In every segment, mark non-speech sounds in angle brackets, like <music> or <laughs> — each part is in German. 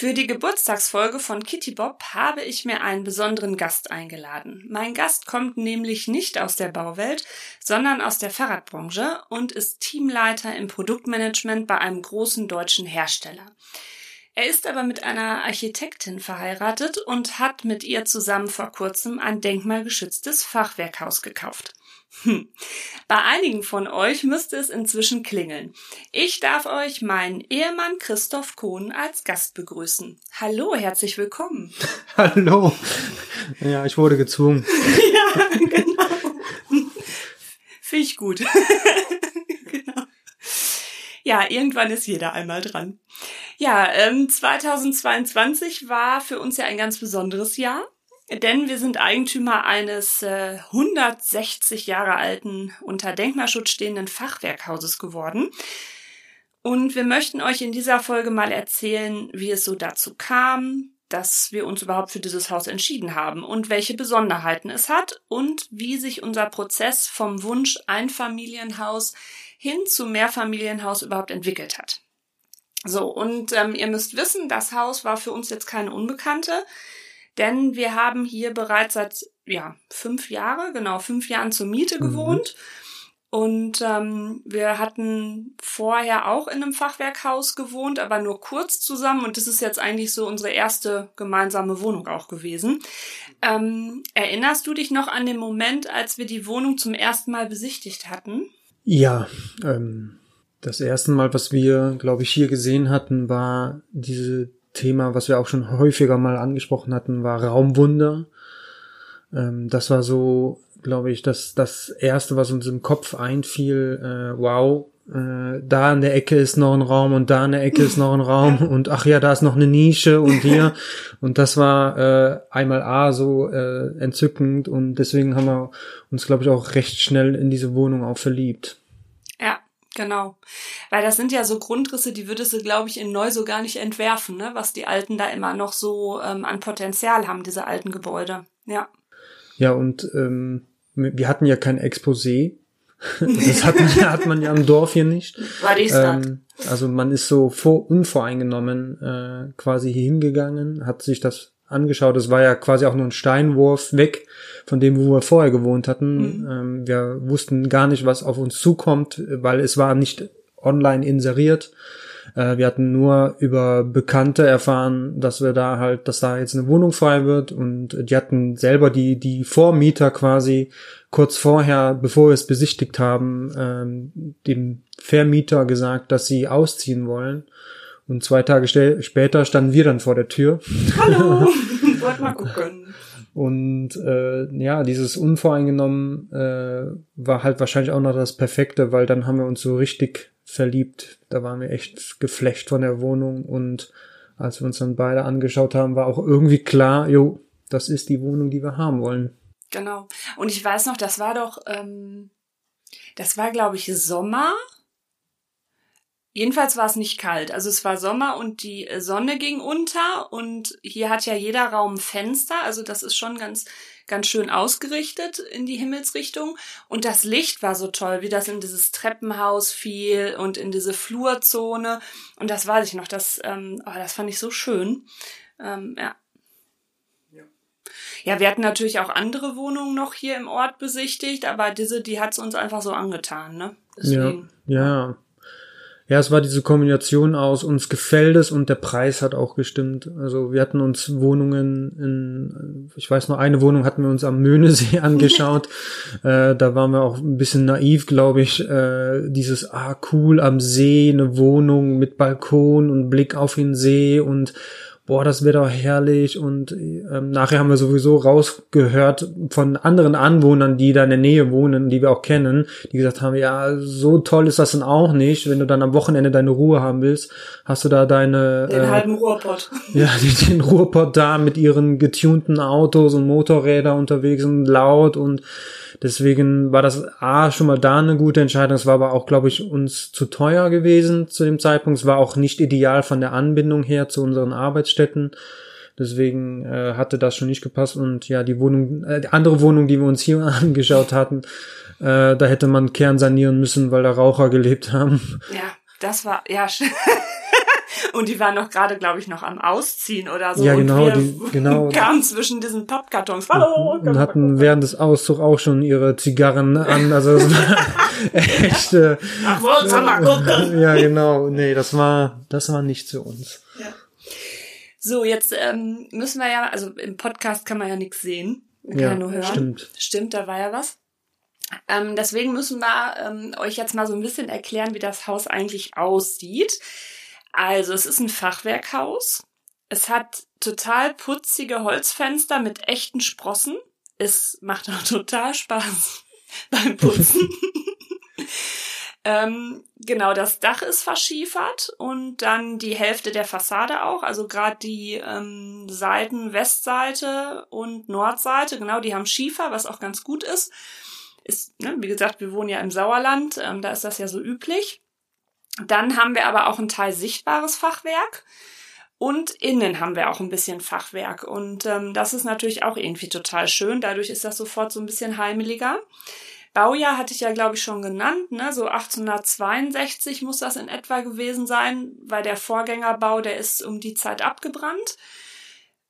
Für die Geburtstagsfolge von Kitty Bob habe ich mir einen besonderen Gast eingeladen. Mein Gast kommt nämlich nicht aus der Bauwelt, sondern aus der Fahrradbranche und ist Teamleiter im Produktmanagement bei einem großen deutschen Hersteller. Er ist aber mit einer Architektin verheiratet und hat mit ihr zusammen vor kurzem ein denkmalgeschütztes Fachwerkhaus gekauft. Hm. Bei einigen von euch müsste es inzwischen klingeln. Ich darf euch meinen Ehemann Christoph Kohn als Gast begrüßen. Hallo, herzlich willkommen. <laughs> Hallo. Ja, ich wurde gezwungen. <laughs> ja, genau. Finde ich gut. <laughs> genau. Ja, irgendwann ist jeder einmal dran. Ja, ähm, 2022 war für uns ja ein ganz besonderes Jahr, denn wir sind Eigentümer eines äh, 160 Jahre alten, unter Denkmalschutz stehenden Fachwerkhauses geworden. Und wir möchten euch in dieser Folge mal erzählen, wie es so dazu kam, dass wir uns überhaupt für dieses Haus entschieden haben und welche Besonderheiten es hat und wie sich unser Prozess vom Wunsch Einfamilienhaus hin zu Mehrfamilienhaus überhaupt entwickelt hat. So, und ähm, ihr müsst wissen, das Haus war für uns jetzt keine Unbekannte, denn wir haben hier bereits seit ja, fünf Jahre, genau, fünf Jahren zur Miete mhm. gewohnt. Und ähm, wir hatten vorher auch in einem Fachwerkhaus gewohnt, aber nur kurz zusammen. Und das ist jetzt eigentlich so unsere erste gemeinsame Wohnung auch gewesen. Ähm, erinnerst du dich noch an den Moment, als wir die Wohnung zum ersten Mal besichtigt hatten? Ja, ähm, das erste Mal, was wir, glaube ich, hier gesehen hatten, war diese Thema, was wir auch schon häufiger mal angesprochen hatten, war Raumwunder. Ähm, das war so, glaube ich, das, das erste, was uns im Kopf einfiel. Äh, wow, äh, da in der Ecke ist noch ein Raum und da in der Ecke ist noch ein Raum <laughs> und ach ja, da ist noch eine Nische und hier. und das war äh, einmal A so äh, entzückend und deswegen haben wir uns, glaube ich, auch recht schnell in diese Wohnung auch verliebt. Genau. Weil das sind ja so Grundrisse, die würdest du, glaube ich, in neu so gar nicht entwerfen, ne? was die Alten da immer noch so ähm, an Potenzial haben, diese alten Gebäude. Ja. Ja, und ähm, wir hatten ja kein Exposé. <laughs> Das hat man, hat man ja im Dorf hier nicht. War die ähm, Also man ist so vor, unvoreingenommen äh, quasi hier hingegangen, hat sich das angeschaut. Es war ja quasi auch nur ein Steinwurf weg von dem, wo wir vorher gewohnt hatten. Mhm. Ähm, wir wussten gar nicht, was auf uns zukommt, weil es war nicht online inseriert. Äh, wir hatten nur über Bekannte erfahren, dass wir da halt, dass da jetzt eine Wohnung frei wird und die hatten selber die, die Vormieter quasi kurz vorher, bevor wir es besichtigt haben, ähm, dem Vermieter gesagt, dass sie ausziehen wollen. Und zwei Tage später standen wir dann vor der Tür. Hallo, <laughs> <laughs> wollt mal gucken. Und äh, ja, dieses Unvoreingenommen äh, war halt wahrscheinlich auch noch das Perfekte, weil dann haben wir uns so richtig verliebt. Da waren wir echt geflecht von der Wohnung und als wir uns dann beide angeschaut haben, war auch irgendwie klar, jo, das ist die Wohnung, die wir haben wollen. Genau. Und ich weiß noch, das war doch, ähm, das war, glaube ich, Sommer Jedenfalls war es nicht kalt. Also es war Sommer und die äh, Sonne ging unter und hier hat ja jeder Raum Fenster. Also das ist schon ganz, ganz schön ausgerichtet in die Himmelsrichtung. Und das Licht war so toll, wie das in dieses Treppenhaus fiel und in diese Flurzone. Und das weiß ich noch. Das, ähm, oh, das fand ich so schön. Ähm, ja. Ja, wir hatten natürlich auch andere Wohnungen noch hier im Ort besichtigt, aber diese, die hat es uns einfach so angetan, ne? Deswegen. Ja, ja. Ja, es war diese Kombination aus uns gefällt es und der Preis hat auch gestimmt. Also wir hatten uns Wohnungen in, ich weiß noch, eine Wohnung hatten wir uns am Möhnesee <laughs> angeschaut. <laughs> äh, da waren wir auch ein bisschen naiv, glaube ich. Äh, dieses, ah, cool, am See, eine Wohnung mit Balkon und Blick auf den See und boah, das wäre doch herrlich. Und ähm, nachher haben wir sowieso rausgehört von anderen Anwohnern, die da in der Nähe wohnen, die wir auch kennen, die gesagt haben, ja, so toll ist das dann auch nicht. Wenn du dann am Wochenende deine Ruhe haben willst, hast du da deine... Den äh, halben Ruhrpott. <laughs> Ja, den Ruhrpott da mit ihren getunten Autos und Motorräder unterwegs und laut und Deswegen war das A schon mal da eine gute Entscheidung. Es war aber auch, glaube ich, uns zu teuer gewesen zu dem Zeitpunkt. Es war auch nicht ideal von der Anbindung her zu unseren Arbeitsstätten. Deswegen äh, hatte das schon nicht gepasst. Und ja, die Wohnung, äh, die andere Wohnung, die wir uns hier <laughs> angeschaut hatten, äh, da hätte man Kern sanieren müssen, weil da Raucher gelebt haben. Ja, das war, ja, <laughs> und die waren noch gerade, glaube ich, noch am Ausziehen oder so. Ja, genau, und die, <laughs> genau. kamen zwischen diesen Pappkartons. Hallo! Und hatten während des Auszugs auch schon ihre Zigarren an. Also es war <laughs> echt. Äh, Ach, gucken? <laughs> ja, genau. Nee, das war, das war nicht zu uns. Ja. So, jetzt ähm, müssen wir ja, also im Podcast kann man ja nichts sehen. Man kann Ja, ja nur hören. stimmt. Stimmt, da war ja was. Ähm, deswegen müssen wir ähm, euch jetzt mal so ein bisschen erklären, wie das Haus eigentlich aussieht. Also, es ist ein Fachwerkhaus. Es hat total putzige Holzfenster mit echten Sprossen. Es macht auch <laughs> total Spaß <laughs> beim Putzen. <laughs> ähm, genau, das Dach ist verschiefert und dann die Hälfte der Fassade auch. Also gerade die ähm, Seiten Westseite und Nordseite, genau, die haben Schiefer, was auch ganz gut ist. Ist, ne, wie gesagt, wir wohnen ja im Sauerland, ähm, da ist das ja so üblich. Dann haben wir aber auch ein Teil sichtbares Fachwerk. Und innen haben wir auch ein bisschen Fachwerk. Und ähm, das ist natürlich auch irgendwie total schön. Dadurch ist das sofort so ein bisschen heimeliger. Baujahr hatte ich ja, glaube ich, schon genannt. Ne? So 1862 muss das in etwa gewesen sein, weil der Vorgängerbau, der ist um die Zeit abgebrannt.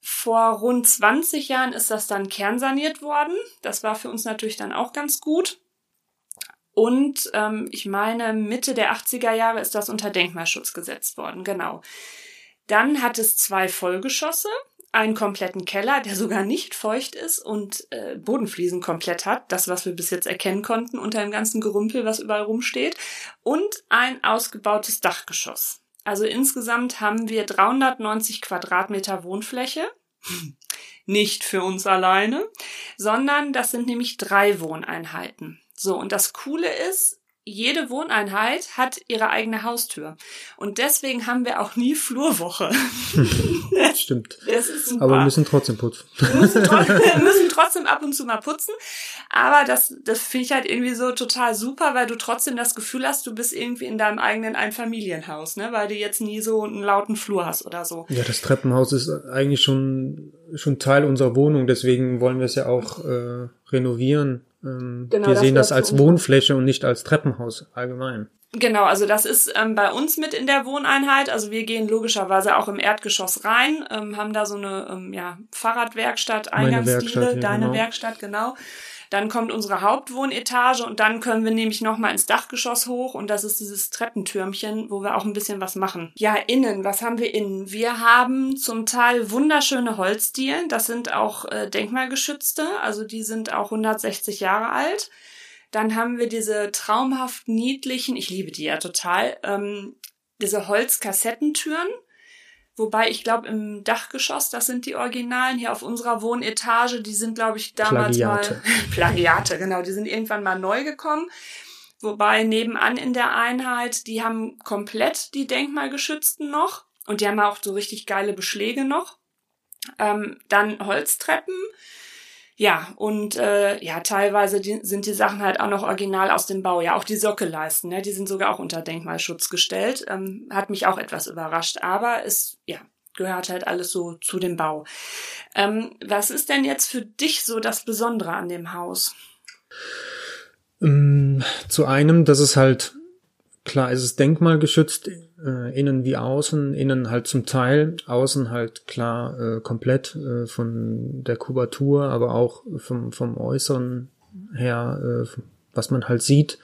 Vor rund 20 Jahren ist das dann kernsaniert worden. Das war für uns natürlich dann auch ganz gut. Und ähm, ich meine, Mitte der 80er Jahre ist das unter Denkmalschutz gesetzt worden, genau. Dann hat es zwei Vollgeschosse, einen kompletten Keller, der sogar nicht feucht ist und äh, Bodenfliesen komplett hat, das, was wir bis jetzt erkennen konnten unter dem ganzen Gerümpel, was überall rumsteht, und ein ausgebautes Dachgeschoss. Also insgesamt haben wir 390 Quadratmeter Wohnfläche. <laughs> Nicht für uns alleine, sondern das sind nämlich drei Wohneinheiten. So, und das Coole ist, jede Wohneinheit hat ihre eigene Haustür. Und deswegen haben wir auch nie Flurwoche. Stimmt. <laughs> Ist super. Aber wir müssen trotzdem putzen. Wir müssen, trotzdem, <laughs> müssen trotzdem ab und zu mal putzen. Aber das, das finde ich halt irgendwie so total super, weil du trotzdem das Gefühl hast, du bist irgendwie in deinem eigenen Einfamilienhaus, ne? Weil du jetzt nie so einen lauten Flur hast oder so. Ja, das Treppenhaus ist eigentlich schon, schon Teil unserer Wohnung, deswegen wollen wir es ja auch äh, renovieren. Ähm, Genau, wir sehen das als. Wohnfläche und nicht als Treppenhaus allgemein. Genau, also das ist ähm, bei uns mit in der Wohneinheit. Also wir gehen logischerweise auch im Erdgeschoss rein, ähm, haben da so eine ähm, ja, Fahrradwerkstatt, Eingangsdiele, Werkstatt, ja, deine genau. Werkstatt, genau. Dann kommt unsere Hauptwohnetage und dann können wir nämlich nochmal ins Dachgeschoss hoch und das ist dieses Treppentürmchen, wo wir auch ein bisschen was machen. Ja, innen, was haben wir innen? Wir haben zum Teil wunderschöne Holzdielen, das sind auch äh, denkmalgeschützte, also die sind auch 160 Jahre alt. Dann haben wir diese traumhaft niedlichen, ich liebe die ja total, ähm, diese Holzkassettentüren. Wobei ich glaube, im Dachgeschoss, das sind die Originalen, hier auf unserer Wohnetage, die sind, glaube ich, damals Plagiate. mal. <laughs> Plagiate, genau, die sind irgendwann mal neu gekommen. Wobei nebenan in der Einheit, die haben komplett die denkmalgeschützten noch und die haben auch so richtig geile Beschläge noch. Ähm, dann Holztreppen. Ja, und äh, ja, teilweise die, sind die Sachen halt auch noch original aus dem Bau. Ja, auch die Sockelleisten, ne, die sind sogar auch unter Denkmalschutz gestellt. Ähm, hat mich auch etwas überrascht, aber es ja gehört halt alles so zu dem Bau. Ähm, was ist denn jetzt für dich so das Besondere an dem Haus? Ähm, zu einem, dass es halt, klar, es ist denkmalgeschützt, äh, innen wie außen, innen halt zum Teil, außen halt klar äh, komplett äh, von der Kubatur, aber auch vom, vom Äußeren her, äh, was man halt sieht.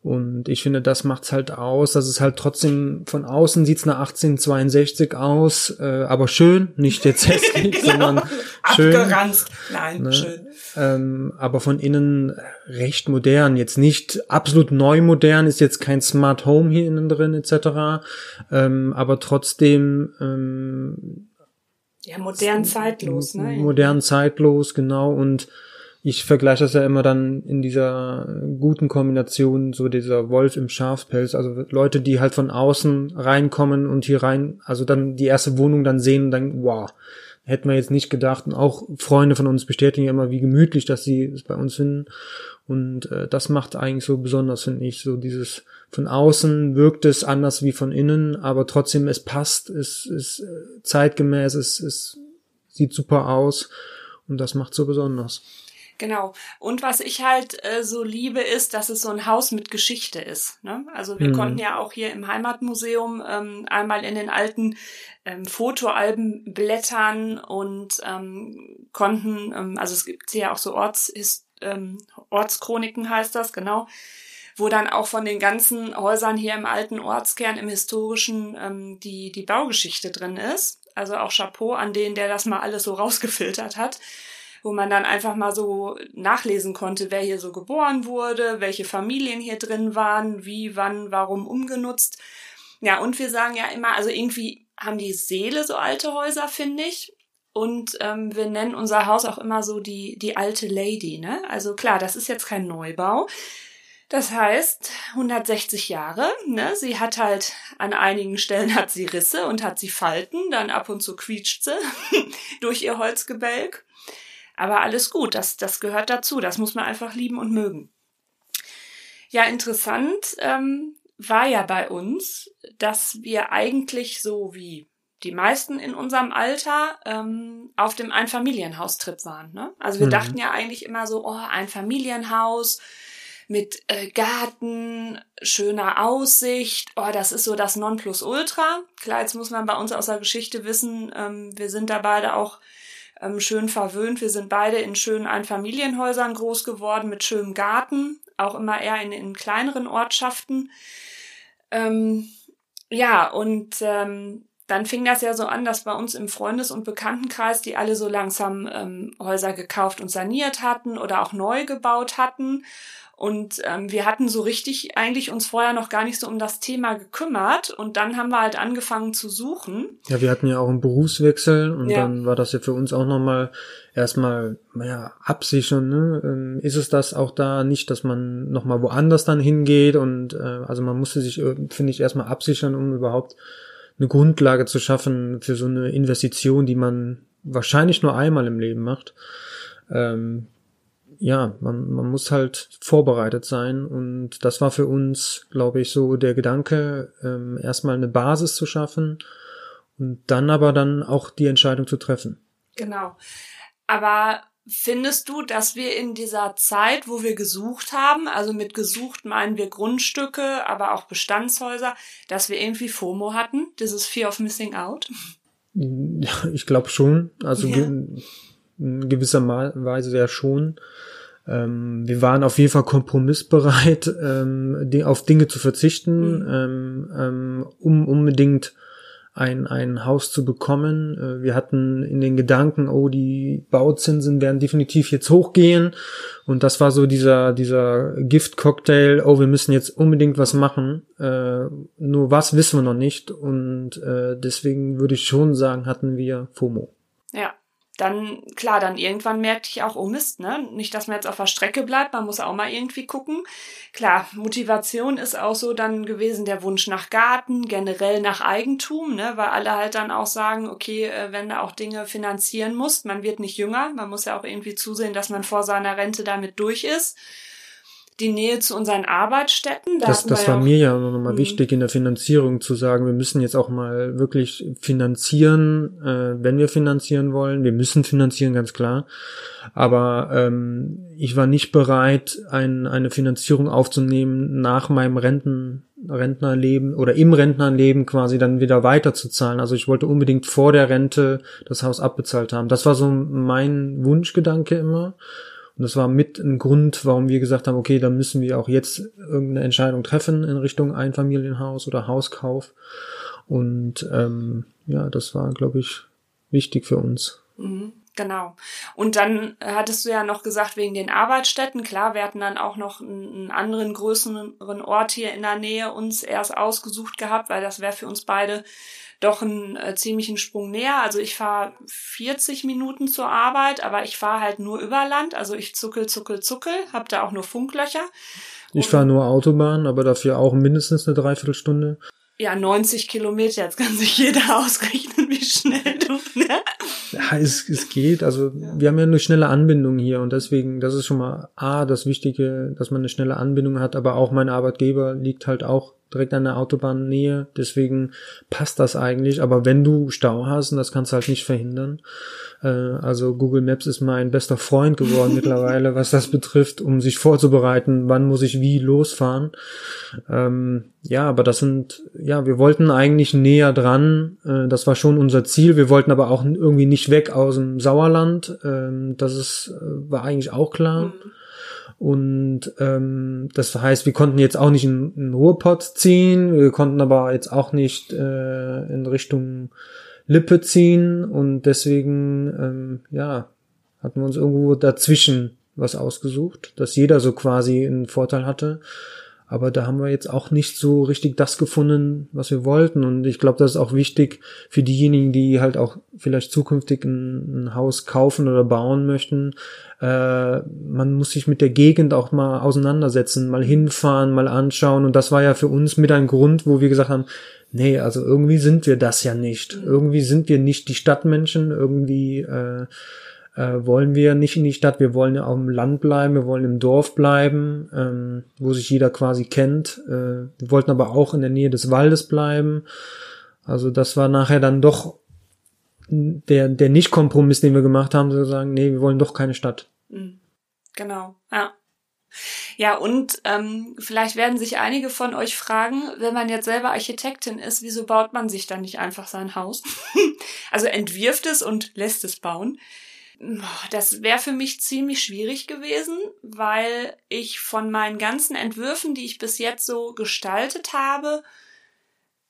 Und ich finde, das macht's halt aus, dass es halt trotzdem von außen sieht's nach 1862 aus, äh, aber schön, nicht jetzt <laughs> hässlich, sondern schön. Abgeranzt. Nein, Ne? schön. Ähm, aber von innen recht modern. Jetzt nicht absolut neu modern, ist jetzt kein Smart Home hier innen drin etc. Ähm, aber trotzdem ähm, Ja, modern zeitlos, ne? Modern zeitlos, genau. Und ich vergleiche das ja immer dann in dieser guten Kombination, so dieser Wolf im Schafpelz, also Leute, die halt von außen reinkommen und hier rein, also dann die erste Wohnung dann sehen und dann, wow, hätten wir jetzt nicht gedacht. Und auch Freunde von uns bestätigen ja immer, wie gemütlich, dass sie es bei uns finden. Und äh, das macht eigentlich so besonders, finde ich, so dieses von außen wirkt es anders wie von innen, aber trotzdem es passt, es ist äh, zeitgemäß, es, es sieht super aus und das macht so besonders. Genau. Und was ich halt äh, so liebe, ist, dass es so ein Haus mit Geschichte ist. Ne? Also wir mhm. konnten ja auch hier im Heimatmuseum ähm, einmal in den alten ähm, Fotoalben blättern und ähm, konnten, ähm, also es gibt ja auch so Orts, ähm, Ortschroniken heißt das, genau, wo dann auch von den ganzen Häusern hier im alten Ortskern, im historischen, ähm, die, die Baugeschichte drin ist. Also auch Chapeau an den, der das mal alles so rausgefiltert hat wo man dann einfach mal so nachlesen konnte, wer hier so geboren wurde, welche Familien hier drin waren, wie, wann, warum umgenutzt. Ja, und wir sagen ja immer, also irgendwie haben die Seele so alte Häuser, finde ich. Und ähm, wir nennen unser Haus auch immer so die, die alte Lady, ne? Also klar, das ist jetzt kein Neubau. Das heißt, 160 Jahre, ne? Sie hat halt an einigen Stellen hat sie Risse und hat sie Falten, dann ab und zu quietscht sie <laughs> durch ihr Holzgebälk. Aber alles gut, das, das gehört dazu, das muss man einfach lieben und mögen. Ja, interessant ähm, war ja bei uns, dass wir eigentlich so wie die meisten in unserem Alter ähm, auf dem Einfamilienhaustrip waren. Ne? Also wir mhm. dachten ja eigentlich immer so, oh, ein Familienhaus mit äh, Garten, schöner Aussicht, oh, das ist so das Nonplusultra. Klar, jetzt muss man bei uns aus der Geschichte wissen, ähm, wir sind da beide auch ähm, schön verwöhnt. Wir sind beide in schönen Einfamilienhäusern groß geworden mit schönem Garten, auch immer eher in, in kleineren Ortschaften. Ähm, ja, und ähm, dann fing das ja so an, dass bei uns im Freundes- und Bekanntenkreis, die alle so langsam ähm, Häuser gekauft und saniert hatten oder auch neu gebaut hatten. Und ähm, wir hatten so richtig eigentlich uns vorher noch gar nicht so um das Thema gekümmert. Und dann haben wir halt angefangen zu suchen. Ja, wir hatten ja auch einen Berufswechsel und ja. dann war das ja für uns auch nochmal erstmal, naja, absichern. Ne? Ähm, ist es das auch da nicht, dass man nochmal woanders dann hingeht? Und äh, also man musste sich, äh, finde ich, erstmal absichern, um überhaupt eine Grundlage zu schaffen für so eine Investition, die man wahrscheinlich nur einmal im Leben macht. Ähm, ja, man, man muss halt vorbereitet sein und das war für uns, glaube ich, so der Gedanke, ähm, erstmal eine Basis zu schaffen und dann aber dann auch die Entscheidung zu treffen. Genau. Aber findest du, dass wir in dieser Zeit, wo wir gesucht haben, also mit gesucht meinen wir Grundstücke, aber auch Bestandshäuser, dass wir irgendwie FOMO hatten, dieses Fear of Missing Out? Ja, ich glaube schon. Also ja in gewisser Weise ja schon. Ähm, wir waren auf jeden Fall kompromissbereit, <laughs> ähm, auf Dinge zu verzichten, mhm. ähm, ähm, um unbedingt ein, ein Haus zu bekommen. Äh, wir hatten in den Gedanken, oh, die Bauzinsen werden definitiv jetzt hochgehen. Und das war so dieser, dieser Giftcocktail, oh, wir müssen jetzt unbedingt was machen. Äh, nur was wissen wir noch nicht. Und äh, deswegen würde ich schon sagen, hatten wir FOMO. Ja, dann, klar, dann irgendwann merkte ich auch, oh Mist, ne? Nicht, dass man jetzt auf der Strecke bleibt, man muss auch mal irgendwie gucken. Klar, Motivation ist auch so dann gewesen der Wunsch nach Garten, generell nach Eigentum, ne? Weil alle halt dann auch sagen, okay, äh, wenn du auch Dinge finanzieren musst, man wird nicht jünger, man muss ja auch irgendwie zusehen, dass man vor seiner Rente damit durch ist die Nähe zu unseren Arbeitsstätten. Da das das war ja mir ja auch nochmal mhm. wichtig in der Finanzierung zu sagen, wir müssen jetzt auch mal wirklich finanzieren, äh, wenn wir finanzieren wollen. Wir müssen finanzieren, ganz klar. Aber ähm, ich war nicht bereit, ein, eine Finanzierung aufzunehmen nach meinem Renten, Rentnerleben oder im Rentnerleben quasi dann wieder weiterzuzahlen. Also ich wollte unbedingt vor der Rente das Haus abbezahlt haben. Das war so mein Wunschgedanke immer. Und das war mit ein Grund, warum wir gesagt haben, okay, dann müssen wir auch jetzt irgendeine Entscheidung treffen in Richtung Einfamilienhaus oder Hauskauf. Und ähm, ja, das war, glaube ich, wichtig für uns. Mhm. Genau. Und dann hattest du ja noch gesagt, wegen den Arbeitsstätten, klar, wir hatten dann auch noch einen anderen größeren Ort hier in der Nähe uns erst ausgesucht gehabt, weil das wäre für uns beide doch einen äh, ziemlichen Sprung näher. Also ich fahre 40 Minuten zur Arbeit, aber ich fahre halt nur über Land. Also ich zuckel, zuckel, zuckel, hab da auch nur Funklöcher. Ich fahre nur Autobahn, aber dafür auch mindestens eine Dreiviertelstunde. Ja, 90 Kilometer, jetzt kann sich jeder <laughs> ausrechnen, wie schnell du, ne? Ja, es, es geht. Also wir haben ja eine schnelle Anbindung hier und deswegen, das ist schon mal A, das Wichtige, dass man eine schnelle Anbindung hat, aber auch mein Arbeitgeber liegt halt auch direkt an der Autobahnnähe, deswegen passt das eigentlich. Aber wenn du Stau hast, und das kannst du halt nicht verhindern, äh, also Google Maps ist mein bester Freund geworden <laughs> mittlerweile, was das betrifft, um sich vorzubereiten, wann muss ich wie losfahren. Ähm, ja, aber das sind, ja, wir wollten eigentlich näher dran, äh, das war schon unser Ziel. Wir wollten aber auch irgendwie nicht weg aus dem Sauerland, ähm, das ist, äh, war eigentlich auch klar. Mhm. Und ähm, das heißt, wir konnten jetzt auch nicht in, in Ruhrpott ziehen, wir konnten aber jetzt auch nicht äh, in Richtung Lippe ziehen und deswegen, ähm, ja, hatten wir uns irgendwo dazwischen was ausgesucht, dass jeder so quasi einen Vorteil hatte. Aber da haben wir jetzt auch nicht so richtig das gefunden, was wir wollten. Und ich glaube, das ist auch wichtig für diejenigen, die halt auch vielleicht zukünftig ein, ein Haus kaufen oder bauen möchten. Äh, man muss sich mit der Gegend auch mal auseinandersetzen, mal hinfahren, mal anschauen. Und das war ja für uns mit ein Grund, wo wir gesagt haben, nee, also irgendwie sind wir das ja nicht. Irgendwie sind wir nicht die Stadtmenschen, irgendwie äh, äh, wollen wir nicht in die Stadt, wir wollen ja auf dem Land bleiben, wir wollen im Dorf bleiben, ähm, wo sich jeder quasi kennt. Äh, wir wollten aber auch in der Nähe des Waldes bleiben. Also das war nachher dann doch der, der Nicht-Kompromiss, den wir gemacht haben, zu sagen, nee, wir wollen doch keine Stadt. Mhm. Genau, ja. Ja, und ähm, vielleicht werden sich einige von euch fragen, wenn man jetzt selber Architektin ist, wieso baut man sich dann nicht einfach sein Haus? <laughs> also entwirft es und lässt es bauen. Das wäre für mich ziemlich schwierig gewesen, weil ich von meinen ganzen Entwürfen, die ich bis jetzt so gestaltet habe,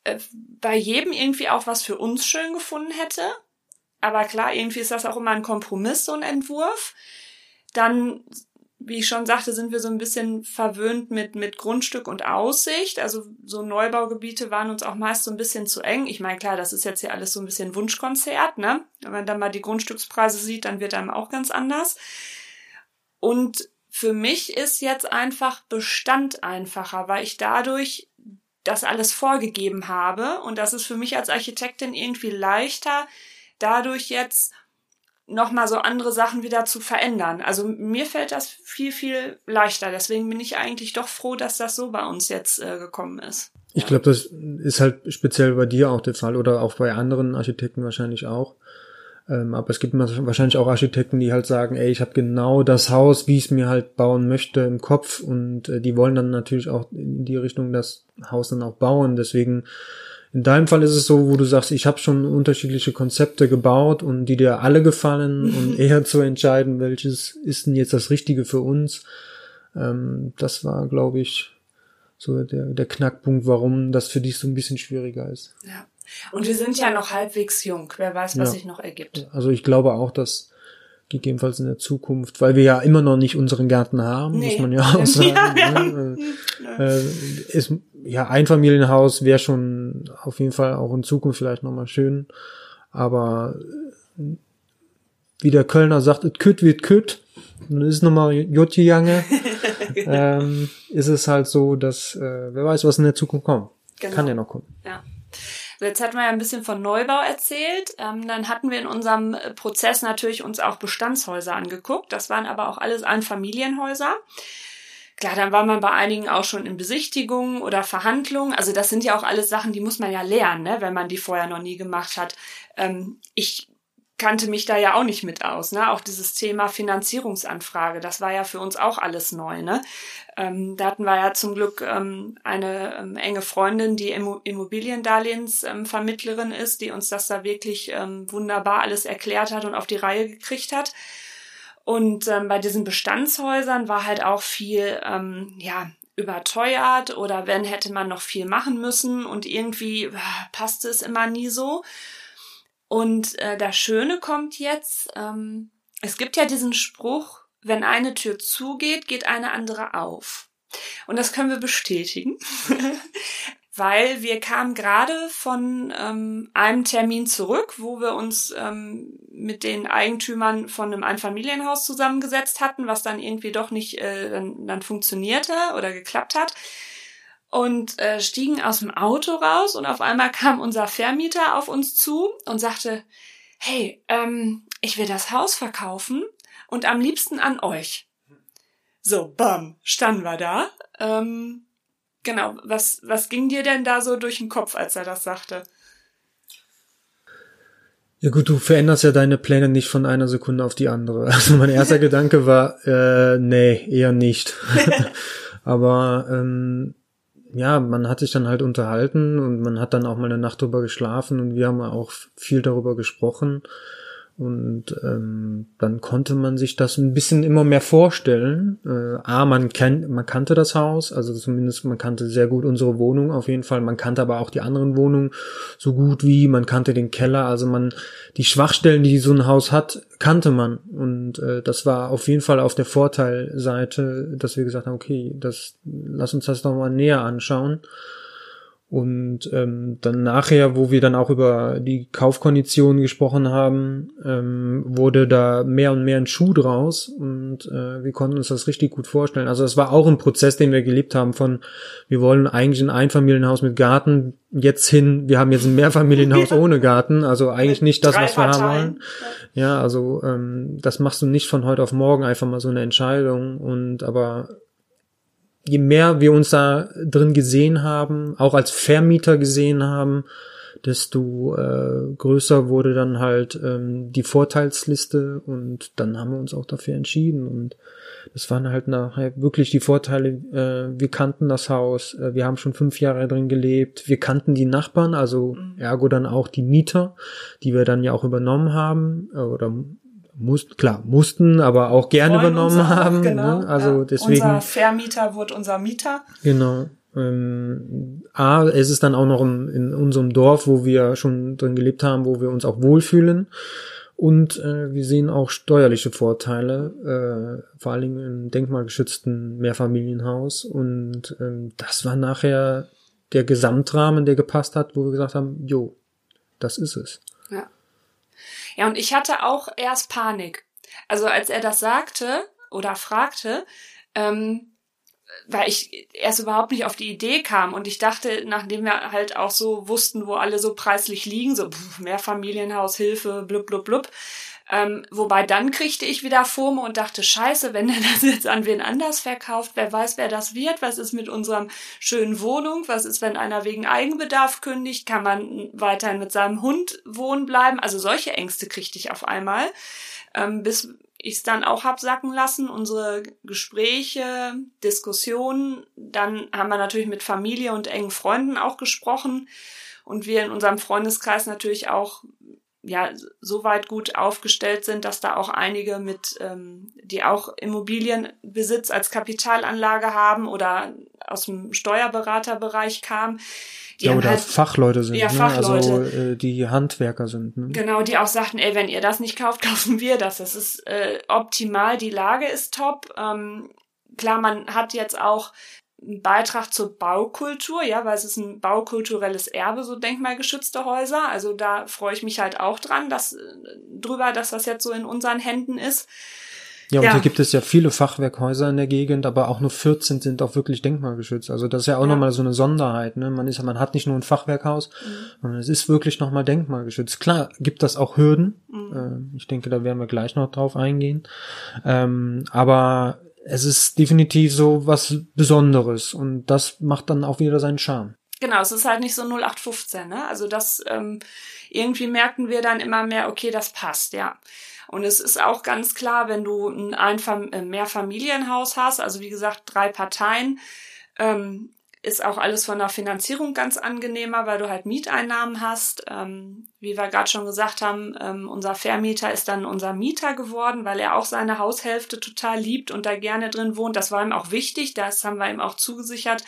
äh, bei jedem irgendwie auch was für uns schön gefunden hätte. Aber klar, irgendwie ist das auch immer ein Kompromiss, so ein Entwurf. Dann wie ich schon sagte, sind wir so ein bisschen verwöhnt mit, mit Grundstück und Aussicht. Also so Neubaugebiete waren uns auch meist so ein bisschen zu eng. Ich meine, klar, das ist jetzt hier alles so ein bisschen Wunschkonzert, ne? Wenn man dann mal die Grundstückspreise sieht, dann wird einem auch ganz anders. Und für mich ist jetzt einfach Bestand einfacher, weil ich dadurch das alles vorgegeben habe. Und das ist für mich als Architektin irgendwie leichter, dadurch jetzt nochmal so andere Sachen wieder zu verändern. Also mir fällt das viel, viel leichter. Deswegen bin ich eigentlich doch froh, dass das so bei uns jetzt äh, gekommen ist. Ich glaube, das ist halt speziell bei dir auch der Fall oder auch bei anderen Architekten wahrscheinlich auch. Ähm, aber es gibt wahrscheinlich auch Architekten, die halt sagen, ey, ich habe genau das Haus, wie ich es mir halt bauen möchte im Kopf und äh, die wollen dann natürlich auch in die Richtung das Haus dann auch bauen. Deswegen in deinem Fall ist es so, wo du sagst, ich habe schon unterschiedliche Konzepte gebaut und die dir alle gefallen <laughs> und eher zu entscheiden, welches ist denn jetzt das Richtige für uns. Ähm, das war, glaube ich, so der, der Knackpunkt, warum das für dich so ein bisschen schwieriger ist. Ja. Und wir sind ja noch halbwegs jung. Wer weiß, was ja. sich noch ergibt. Also ich glaube auch, dass gegebenenfalls in der Zukunft, weil wir ja immer noch nicht unseren Garten haben, nee. muss man ja auch <laughs> sagen. Ja, ne? <laughs> äh, ist, ja, Einfamilienhaus wäre schon auf jeden Fall auch in Zukunft vielleicht nochmal schön, aber wie der Kölner sagt, it kütt wird kütt, dann ist nochmal Jotti Jange, <laughs> ähm, ist es halt so, dass äh, wer weiß, was in der Zukunft kommt. Genau. Kann ja noch kommen. Ja. Jetzt hatten wir ja ein bisschen von Neubau erzählt. Ähm, dann hatten wir in unserem Prozess natürlich uns auch Bestandshäuser angeguckt. Das waren aber auch alles Einfamilienhäuser. Klar, dann war man bei einigen auch schon in Besichtigungen oder Verhandlungen. Also das sind ja auch alles Sachen, die muss man ja lernen, ne, wenn man die vorher noch nie gemacht hat. Ähm, ich kannte mich da ja auch nicht mit aus. Ne? Auch dieses Thema Finanzierungsanfrage, das war ja für uns auch alles neu. Ne? Ähm, da hatten wir ja zum Glück ähm, eine ähm, enge Freundin, die Immobiliendarlehensvermittlerin ist, die uns das da wirklich ähm, wunderbar alles erklärt hat und auf die Reihe gekriegt hat. Und ähm, bei diesen Bestandshäusern war halt auch viel, ähm, ja, überteuert oder wenn hätte man noch viel machen müssen und irgendwie äh, passte es immer nie so. Und äh, das Schöne kommt jetzt, ähm, es gibt ja diesen Spruch, wenn eine Tür zugeht, geht eine andere auf. Und das können wir bestätigen, <laughs> weil wir kamen gerade von ähm, einem Termin zurück, wo wir uns ähm, mit den Eigentümern von einem Einfamilienhaus zusammengesetzt hatten, was dann irgendwie doch nicht äh, dann, dann funktionierte oder geklappt hat und äh, stiegen aus dem Auto raus und auf einmal kam unser Vermieter auf uns zu und sagte, hey, ähm, ich will das Haus verkaufen und am liebsten an euch. So, bam, standen wir da. Ähm, genau, was, was ging dir denn da so durch den Kopf, als er das sagte? Ja gut, du veränderst ja deine Pläne nicht von einer Sekunde auf die andere. <laughs> Also mein erster <laughs> Gedanke war, äh, nee, eher nicht. <laughs> Aber ähm, ja, man hat sich dann halt unterhalten und man hat dann auch mal eine Nacht drüber geschlafen und wir haben auch viel darüber gesprochen. Und ähm, dann konnte man sich das ein bisschen immer mehr vorstellen. Äh, A, man kennt, man kannte das Haus, also zumindest man kannte sehr gut unsere Wohnung auf jeden Fall. Man kannte aber auch die anderen Wohnungen so gut wie, man kannte den Keller. Also man, die Schwachstellen, die so ein Haus hat, kannte man. Und äh, das war auf jeden Fall auf der Vorteilseite, dass wir gesagt haben, okay, das, lass uns das doch mal näher anschauen. Und ähm, dann nachher, wo wir dann auch über die Kaufkonditionen gesprochen haben, ähm, wurde da mehr und mehr ein Schuh draus und äh, wir konnten uns das richtig gut vorstellen. Also es war auch ein Prozess, den wir gelebt haben von, wir wollen eigentlich ein Einfamilienhaus mit Garten, jetzt hin, wir haben jetzt ein Mehrfamilienhaus <laughs> ohne Garten, also eigentlich nicht das, was wir haben wollen. Ja, also ähm, das machst du nicht von heute auf morgen einfach mal so eine Entscheidung und aber je mehr wir uns da drin gesehen haben, auch als Vermieter gesehen haben, desto äh, größer wurde dann halt ähm, die Vorteilsliste und dann haben wir uns auch dafür entschieden und das waren halt nachher wirklich die Vorteile. Äh, wir kannten das Haus, äh, wir haben schon fünf Jahre drin gelebt, wir kannten die Nachbarn, also mhm. ergo dann auch die Mieter, die wir dann ja auch übernommen haben äh, oder muss, klar, mussten, aber auch gerne übernommen auch, haben. Genau, ne? Also ja. deswegen. Unser Vermieter wurde unser Mieter. Genau. Ähm, A, es ist dann auch noch in, in unserem Dorf, wo wir schon drin gelebt haben, wo wir uns auch wohlfühlen. Und äh, wir sehen auch steuerliche Vorteile, äh, vor allen Dingen im denkmalgeschützten Mehrfamilienhaus. Und ähm, das war nachher der Gesamtrahmen, der gepasst hat, wo wir gesagt haben, jo, das ist es. Ja. Und ich hatte auch erst Panik. Also als er das sagte oder fragte, ähm, weil ich erst überhaupt nicht auf die Idee kam und ich dachte, nachdem wir halt auch so wussten, wo alle so preislich liegen, so pff, Mehrfamilienhaus, Hilfe, blub, blub, blub, ähm, wobei dann kriegte ich wieder Fome und dachte, scheiße, wenn er <laughs> das jetzt an wen anders verkauft, wer weiß, wer das wird, was ist mit unserem schönen Wohnung, was ist, wenn einer wegen Eigenbedarf kündigt, kann man weiterhin mit seinem Hund wohnen bleiben. Also solche Ängste kriegte ich auf einmal, ähm, bis ich es dann auch hab sacken lassen, unsere Gespräche, Diskussionen. Dann haben wir natürlich mit Familie und engen Freunden auch gesprochen und wir in unserem Freundeskreis natürlich auch ja so weit gut aufgestellt sind, dass da auch einige mit, ähm, die auch Immobilienbesitz als Kapitalanlage haben oder aus dem Steuerberaterbereich kamen. Die ja, oder halt, Fachleute sind, ja, ne? Fachleute. also äh, die Handwerker sind. Ne? Genau, die auch sagten, ey, wenn ihr das nicht kauft, <laughs> kaufen wir das. Das ist äh, optimal, die Lage ist top. Ähm, klar, man hat jetzt auch ein Beitrag zur Baukultur, ja, weil es ist ein baukulturelles Erbe, so denkmalgeschützte Häuser. Also da freue ich mich halt auch dran, dass drüber, dass das jetzt so in unseren Händen ist. Ja, und ja. hier gibt es ja viele Fachwerkhäuser in der Gegend, aber auch nur 14 sind auch wirklich denkmalgeschützt. Also das ist ja auch ja. nochmal so eine Sonderheit. Ne? Man ist, man hat nicht nur ein Fachwerkhaus, mhm. sondern es ist wirklich nochmal denkmalgeschützt. Klar, gibt das auch Hürden. Mhm. Äh, ich denke, da werden wir gleich noch drauf eingehen. Ähm, aber es ist definitiv so was Besonderes und das macht dann auch wieder seinen Charme. Genau, es ist halt nicht so 0815, ne? Also das ähm, irgendwie merken wir dann immer mehr, okay, das passt, ja. Und es ist auch ganz klar, wenn du ein Einfam äh, Mehrfamilienhaus hast, also wie gesagt, drei Parteien, ähm, ist auch alles von der Finanzierung ganz angenehmer, weil du halt Mieteinnahmen hast. Ähm, wie wir gerade schon gesagt haben, ähm, unser Vermieter ist dann unser Mieter geworden, weil er auch seine Haushälfte total liebt und da gerne drin wohnt. Das war ihm auch wichtig, das haben wir ihm auch zugesichert,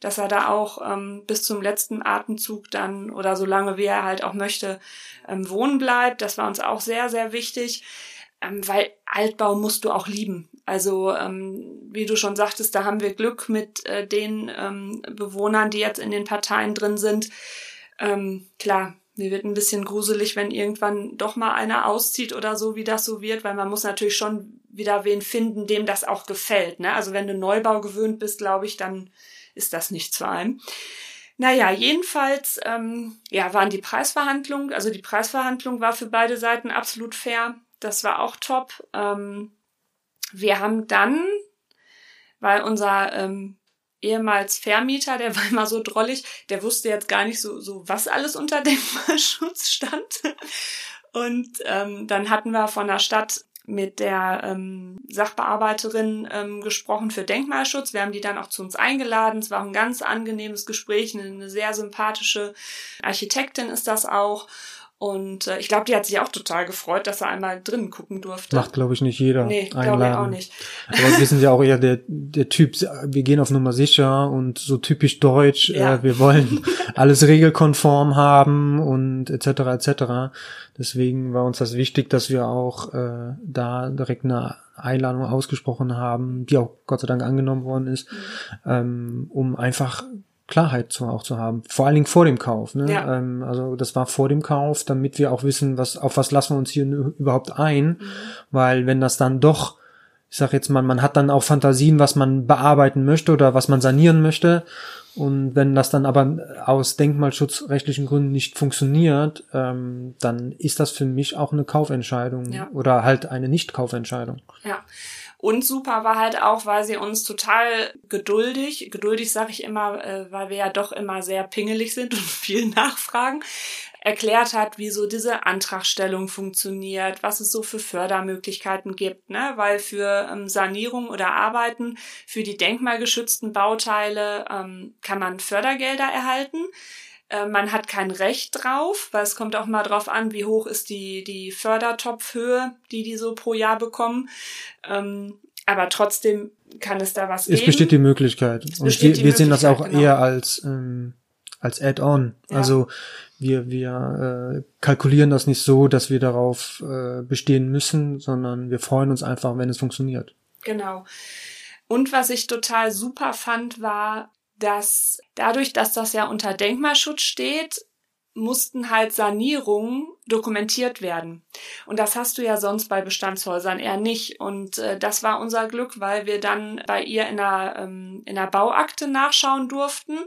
dass er da auch ähm, bis zum letzten Atemzug dann oder so lange wie er halt auch möchte ähm, wohnen bleibt. Das war uns auch sehr, sehr wichtig ähm, weil Altbau musst du auch lieben. Also ähm, wie du schon sagtest, da haben wir Glück mit äh, den ähm, Bewohnern, die jetzt in den Parteien drin sind. Ähm, klar, mir wird ein bisschen gruselig, wenn irgendwann doch mal einer auszieht oder so, wie das so wird, weil man muss natürlich schon wieder wen finden, dem das auch gefällt. Ne? Also wenn du Neubau gewöhnt bist, glaube ich, dann ist das nichts für einen. Naja, jedenfalls ähm, ja, waren die Preisverhandlungen, also die Preisverhandlung war für beide Seiten absolut fair. Das war auch top. Ähm, wir haben dann, weil unser ähm, ehemals Vermieter, der <laughs> war immer so drollig, der wusste jetzt gar nicht so, so was alles unter Denkmalschutz <laughs> stand. Und ähm, dann hatten wir von der Stadt mit der ähm, Sachbearbeiterin ähm, gesprochen für Denkmalschutz. Wir haben die dann auch zu uns eingeladen. Es war ein ganz angenehmes Gespräch, eine, eine sehr sympathische Architektin ist das auch. Und äh, ich glaube, die hat sich auch total gefreut, dass er einmal drinnen gucken durfte. Macht, glaube ich, nicht jeder. Nee, glaube ich auch nicht. Aber wir sind ja auch eher der, der Typ, wir gehen auf Nummer sicher und so typisch deutsch, ja. äh, wir wollen alles regelkonform haben und etc. etc. Deswegen war uns das wichtig, dass wir auch äh, da direkt eine Einladung ausgesprochen haben, die auch Gott sei Dank angenommen worden ist, mhm. ähm, um einfach Klarheit zu, auch zu haben. Vor allen Dingen vor dem Kauf. Ne? Ja. Ähm, also das war vor dem Kauf, damit wir auch wissen, was auf was lassen wir uns hier überhaupt ein. Mhm. Weil wenn das dann doch, ich sag jetzt mal, man hat dann auch Fantasien, was man bearbeiten möchte oder was man sanieren möchte. Und wenn das dann aber aus denkmalschutzrechtlichen Gründen nicht funktioniert, ähm, dann ist das für mich auch eine Kaufentscheidung ja. oder halt eine Nicht-Kaufentscheidung. Ja. Und super war halt auch, weil sie uns total geduldig, geduldig sage ich immer, äh, weil wir ja doch immer sehr pingelig sind <laughs> und viel nachfragen, erklärt hat, wie so diese Antragstellung funktioniert, was es so für Fördermöglichkeiten gibt, ne? Weil für ähm, Sanierung oder Arbeiten für die denkmalgeschützten Bauteile ähm, kann man Fördergelder erhalten. Äh, man hat kein Recht drauf, weil es kommt auch mal drauf an, wie hoch ist die, die Fördertopfhöhe, die die so pro Jahr bekommen. Ähm, aber trotzdem kann es da was geben. Es besteht die Möglichkeit. Es Und wir, wir sehen das auch genau. eher als, ähm, als Add-on. Ja. Also wir, wir äh, kalkulieren das nicht so, dass wir darauf äh, bestehen müssen, sondern wir freuen uns einfach, wenn es funktioniert. Genau. Und was ich total super fand, war, dass dadurch, dass das ja unter Denkmalschutz steht, mussten halt Sanierungen dokumentiert werden. Und das hast du ja sonst bei Bestandshäusern eher nicht. Und äh, das war unser Glück, weil wir dann bei ihr in der, ähm, in der Bauakte nachschauen durften.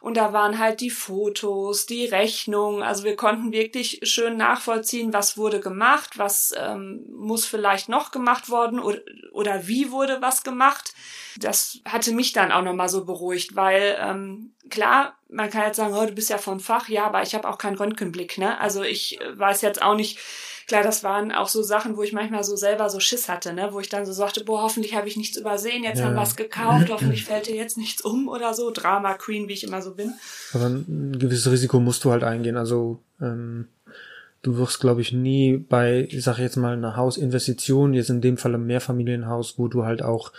Und da waren halt die Fotos, die Rechnung. Also wir konnten wirklich schön nachvollziehen, was wurde gemacht, was ähm, muss vielleicht noch gemacht worden oder, oder wie wurde was gemacht. Das hatte mich dann auch nochmal so beruhigt, weil ähm, klar, man kann jetzt sagen, oh, du bist ja vom Fach, ja, aber ich habe auch keinen Röntgenblick, ne? Also ich äh, weiß jetzt auch nicht, klar, das waren auch so Sachen, wo ich manchmal so selber so Schiss hatte, ne? Wo ich dann so sagte, boah, hoffentlich habe ich nichts übersehen, jetzt ja. haben wir es gekauft, hoffentlich fällt dir jetzt nichts um oder so. Drama Queen, wie ich immer so bin. Aber ein gewisses Risiko musst du halt eingehen. Also ähm, du wirst, glaube ich, nie bei, ich sage jetzt mal, einer Hausinvestition, jetzt in dem Fall ein Mehrfamilienhaus, wo du halt auch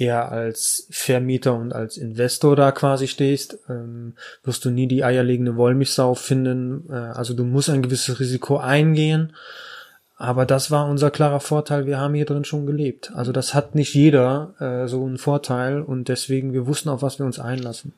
eher als Vermieter und als Investor da quasi stehst, ähm, wirst du nie die eierlegende Wollmilchsau finden. Äh, also du musst ein gewisses Risiko eingehen. Aber das war unser klarer Vorteil. Wir haben hier drin schon gelebt. Also das hat nicht jeder äh, so einen Vorteil und deswegen wir wussten auf was wir uns einlassen.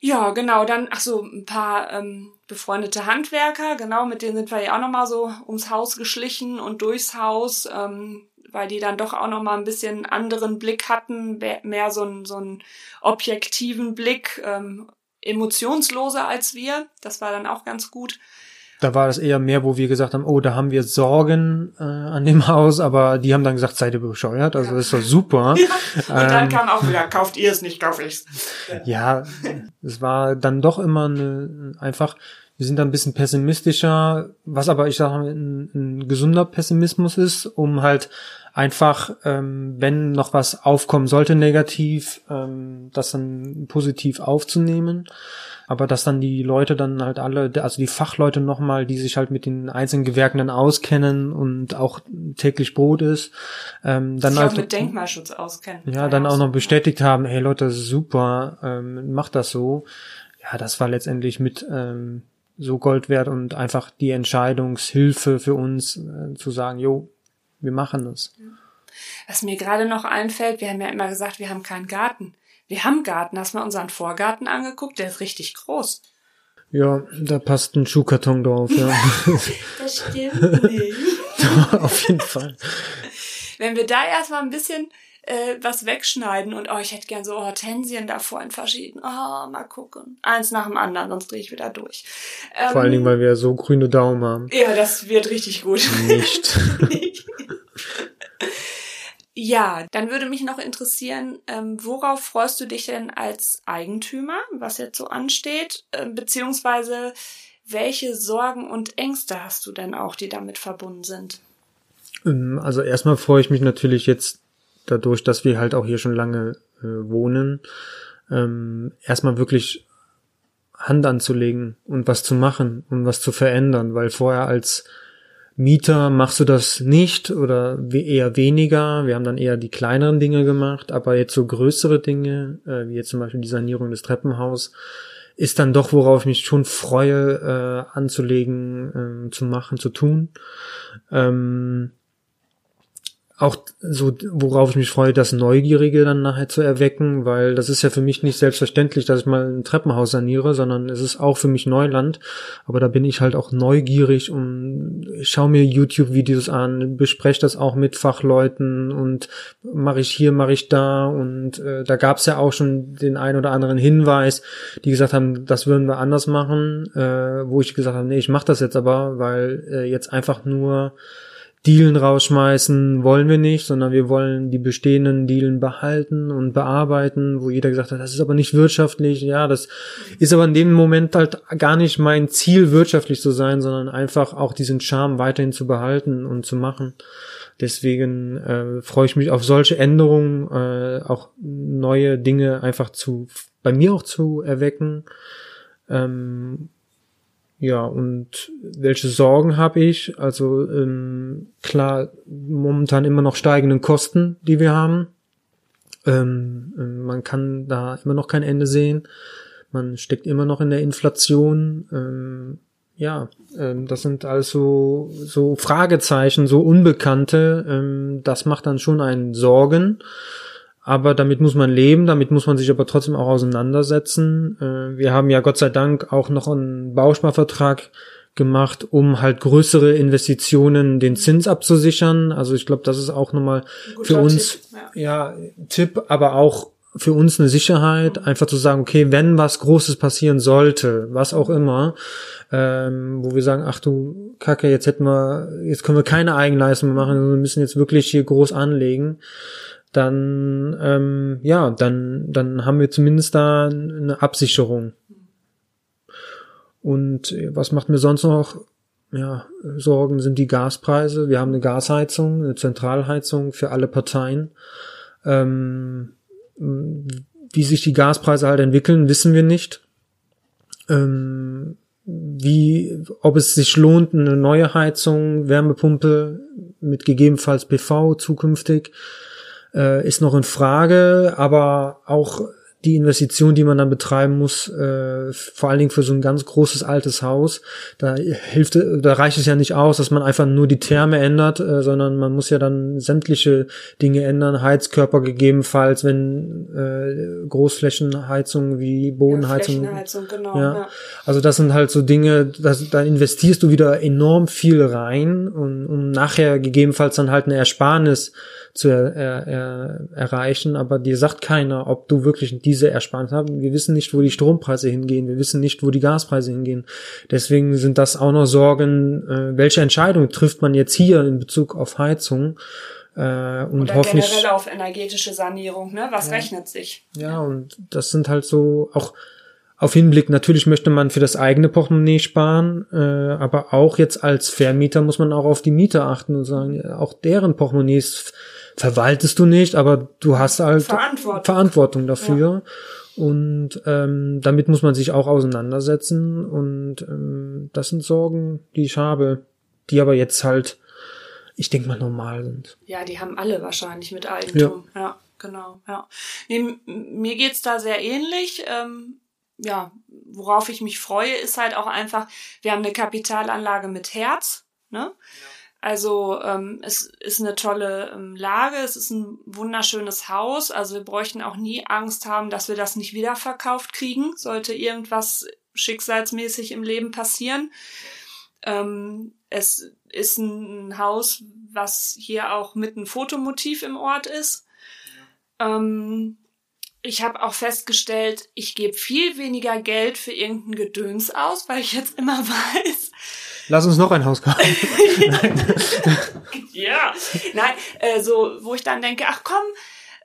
Ja, genau. Dann ach so ein paar ähm, befreundete Handwerker. Genau, mit denen sind wir ja auch noch mal so ums Haus geschlichen und durchs Haus. Ähm, weil die dann doch auch noch mal ein bisschen anderen Blick hatten, mehr so einen, so einen objektiven Blick, ähm, emotionsloser als wir. Das war dann auch ganz gut. Da war das eher mehr, wo wir gesagt haben, oh, da haben wir Sorgen äh, an dem <laughs> Haus, aber die haben dann gesagt, seid ihr bescheuert, also ja. das ist doch super. <laughs> Ja. Und dann ähm, kam auch wieder, kauft ihr es nicht, kauf ich's. <laughs> Ja, es war dann doch immer eine, einfach, Wir sind da ein bisschen pessimistischer, was aber ich sage ein, ein gesunder Pessimismus ist, um halt einfach, ähm, wenn noch was aufkommen sollte negativ, ähm, das dann positiv aufzunehmen. Aber dass dann die Leute dann halt alle, also die Fachleute nochmal, die sich halt mit den einzelnen Gewerken dann auskennen und auch täglich Brot ist, ähm, dann halt, auch mit Denkmalschutz auskennen. ja, dann auch noch bestätigt haben, hey Leute, super, ähm, macht das so. Ja, das war letztendlich mit ähm, so Gold wert und einfach die Entscheidungshilfe für uns äh, zu sagen, jo, wir machen das. Was mir gerade noch einfällt, wir haben ja immer gesagt, wir haben keinen Garten. Wir haben Garten. Hast du mal unseren Vorgarten angeguckt? Der ist richtig groß. Ja, da passt ein Schuhkarton drauf, ja. <laughs> <laughs> Das stimmt nicht. Auf jeden Fall. Wenn wir da erstmal ein bisschen äh, was wegschneiden und oh, ich hätte gern so Hortensien davor in verschiedenen. Oh, mal gucken. Eins nach dem anderen, sonst drehe ich wieder durch. Ähm, Vor allen Dingen, weil wir so grüne Daumen haben. Ja, das wird richtig gut. Nicht. <laughs> Ja, dann würde mich noch interessieren, ähm, worauf freust du dich denn als Eigentümer, was jetzt so ansteht, ähm, beziehungsweise welche Sorgen und Ängste hast du denn auch, die damit verbunden sind? Ähm, Also erstmal freue ich mich natürlich jetzt dadurch, dass wir halt auch hier schon lange äh, wohnen, ähm, erstmal wirklich Hand anzulegen und was zu machen und was zu verändern, weil vorher als Mieter machst du das nicht oder eher weniger. Wir haben dann eher die kleineren Dinge gemacht, aber jetzt so größere Dinge, äh, wie jetzt zum Beispiel die Sanierung des Treppenhaus, ist dann doch, worauf ich mich schon freue, äh, anzulegen, ähm, zu machen, zu tun. Ähm, auch so, worauf ich mich freue, das Neugierige dann nachher zu erwecken, weil das ist ja für mich nicht selbstverständlich, dass ich mal ein Treppenhaus saniere, sondern es ist auch für mich Neuland. Aber da bin ich halt auch neugierig und schaue mir YouTube-Videos an, bespreche das auch mit Fachleuten und mache ich hier, mache ich da. Und äh, da gab es ja auch schon den ein oder anderen Hinweis, die gesagt haben, das würden wir anders machen, äh, wo ich gesagt habe, nee, ich mache das jetzt aber, weil äh, jetzt einfach nur Dealen rausschmeißen wollen wir nicht, sondern wir wollen die bestehenden Dealen behalten und bearbeiten, wo jeder gesagt hat, das ist aber nicht wirtschaftlich. Ja, das ist aber in dem Moment halt gar nicht mein Ziel, wirtschaftlich zu sein, sondern einfach auch diesen Charme weiterhin zu behalten und zu machen. Deswegen äh, freue ich mich auf solche Änderungen, äh, auch neue Dinge einfach zu, bei mir auch zu erwecken. Ähm, ja, und welche Sorgen habe ich? Also ähm, klar, momentan immer noch steigenden Kosten, die wir haben. Ähm, man kann da immer noch kein Ende sehen. Man steckt immer noch in der Inflation. Ähm, ja, ähm, das sind also so Fragezeichen, so Unbekannte. Ähm, das macht dann schon einen Sorgen. Aber damit muss man leben, damit muss man sich aber trotzdem auch auseinandersetzen. Äh, wir haben ja Gott sei Dank auch noch einen Bausparvertrag gemacht, um halt größere Investitionen den Zins abzusichern. Also ich glaube, das ist auch nochmal für uns Tipp, ja. ja Tipp, aber auch für uns eine Sicherheit, einfach zu sagen, okay, wenn was Großes passieren sollte, was auch immer, ähm, wo wir sagen, ach du Kacke, jetzt hätten wir, jetzt können wir keine Eigenleistung mehr machen, wir müssen jetzt wirklich hier groß anlegen, dann ähm, ja, dann dann haben wir zumindest da eine Absicherung. Und äh, was macht mir sonst noch ja, Sorgen sind die Gaspreise. Wir haben eine Gasheizung, eine Zentralheizung für alle Parteien. Ähm, wie sich die Gaspreise halt entwickeln, wissen wir nicht. Ähm, wie, ob es sich lohnt, eine neue Heizung, Wärmepumpe mit gegebenenfalls PV zukünftig, äh, ist noch in Frage, aber auch die Investition, die man dann betreiben muss, äh, vor allen Dingen für so ein ganz großes altes Haus, da hilft, da reicht es ja nicht aus, dass man einfach nur die Therme ändert, äh, sondern man muss ja dann sämtliche Dinge ändern, Heizkörper gegebenenfalls, wenn äh, Großflächenheizung wie Bodenheizung. Ja, genau. Ja. Ja. Also das sind halt so Dinge, das, da investierst du wieder enorm viel rein, und, um nachher gegebenenfalls dann halt eine Ersparnis zu er, er, er, erreichen, aber dir sagt keiner, ob du wirklich diese Ersparnis hast. Wir wissen nicht, wo die Strompreise hingehen, wir wissen nicht, wo die Gaspreise hingehen. Deswegen sind das auch noch Sorgen, äh, welche Entscheidung trifft man jetzt hier in Bezug auf Heizung äh, und Oder hoffentlich generell auf energetische Sanierung, ne? Was rechnet sich? ja, und das sind halt so auch auf Hinblick, natürlich möchte man für das eigene Portemonnaie sparen, äh, aber auch jetzt als Vermieter muss man auch auf die Mieter achten und sagen, auch deren Portemonnaies verwaltest du nicht, aber du hast halt Verantwortung, Verantwortung dafür. Ja. Und ähm, damit muss man sich auch auseinandersetzen. Und ähm, das sind Sorgen, die ich habe, die aber jetzt halt, ich denke mal, normal sind. Ja, die haben alle wahrscheinlich mit Eigentum. Ja, ja genau. Ja. Nee, mir geht's da sehr ähnlich. Ähm, ja, worauf ich mich freue, ist halt auch einfach, wir haben eine Kapitalanlage mit Herz. Ne? Ja. Also ähm, es ist eine tolle ähm, Lage, es ist ein wunderschönes Haus. Also wir bräuchten auch nie Angst haben, dass wir das nicht wieder verkauft kriegen, sollte irgendwas schicksalsmäßig im Leben passieren. Ähm, es ist ein Haus, was hier auch mit ein Fotomotiv im Ort ist. Ja. Ähm, ich habe auch festgestellt, ich gebe viel weniger Geld für irgendein Gedöns aus, weil ich jetzt immer <laughs> weiß. Lass uns noch ein Haus kaufen. <laughs> ja, nein, äh, so, wo ich dann denke, ach komm,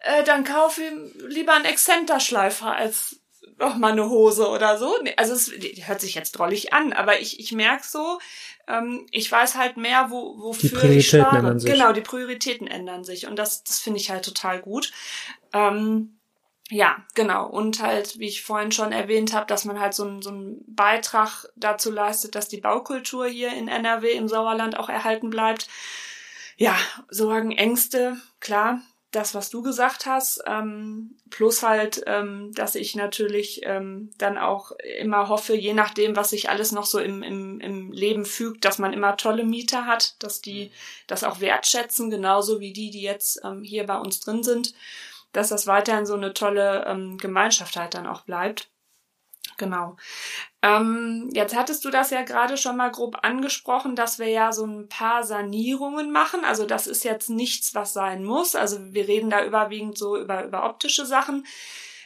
äh, dann kaufe ich lieber einen Exzenterschleifer als noch mal eine Hose oder so. Also es hört sich jetzt drollig an, aber ich, ich merke so, ähm, ich weiß halt mehr, wo, wofür die Prioritäten ich spare. Ändern sich. Genau, die Prioritäten ändern sich und das, das finde ich halt total gut. Ähm, ja, genau. Und halt, wie ich vorhin schon erwähnt habe, dass man halt so, ein, so einen Beitrag dazu leistet, dass die Baukultur hier in NRW im Sauerland auch erhalten bleibt. Ja, Sorgen, Ängste, klar, das, was du gesagt hast, ähm, plus halt, ähm, dass ich natürlich ähm, dann auch immer hoffe, je nachdem, was sich alles noch so im, im, im Leben fügt, dass man immer tolle Mieter hat, dass die das auch wertschätzen, genauso wie die, die jetzt ähm, hier bei uns drin sind dass das weiterhin so eine tolle ähm, Gemeinschaft halt dann auch bleibt. Genau. Ähm, jetzt hattest du das ja gerade schon mal grob angesprochen, dass wir ja so ein paar Sanierungen machen. Also das ist jetzt nichts, was sein muss. Also wir reden da überwiegend so über, über optische Sachen.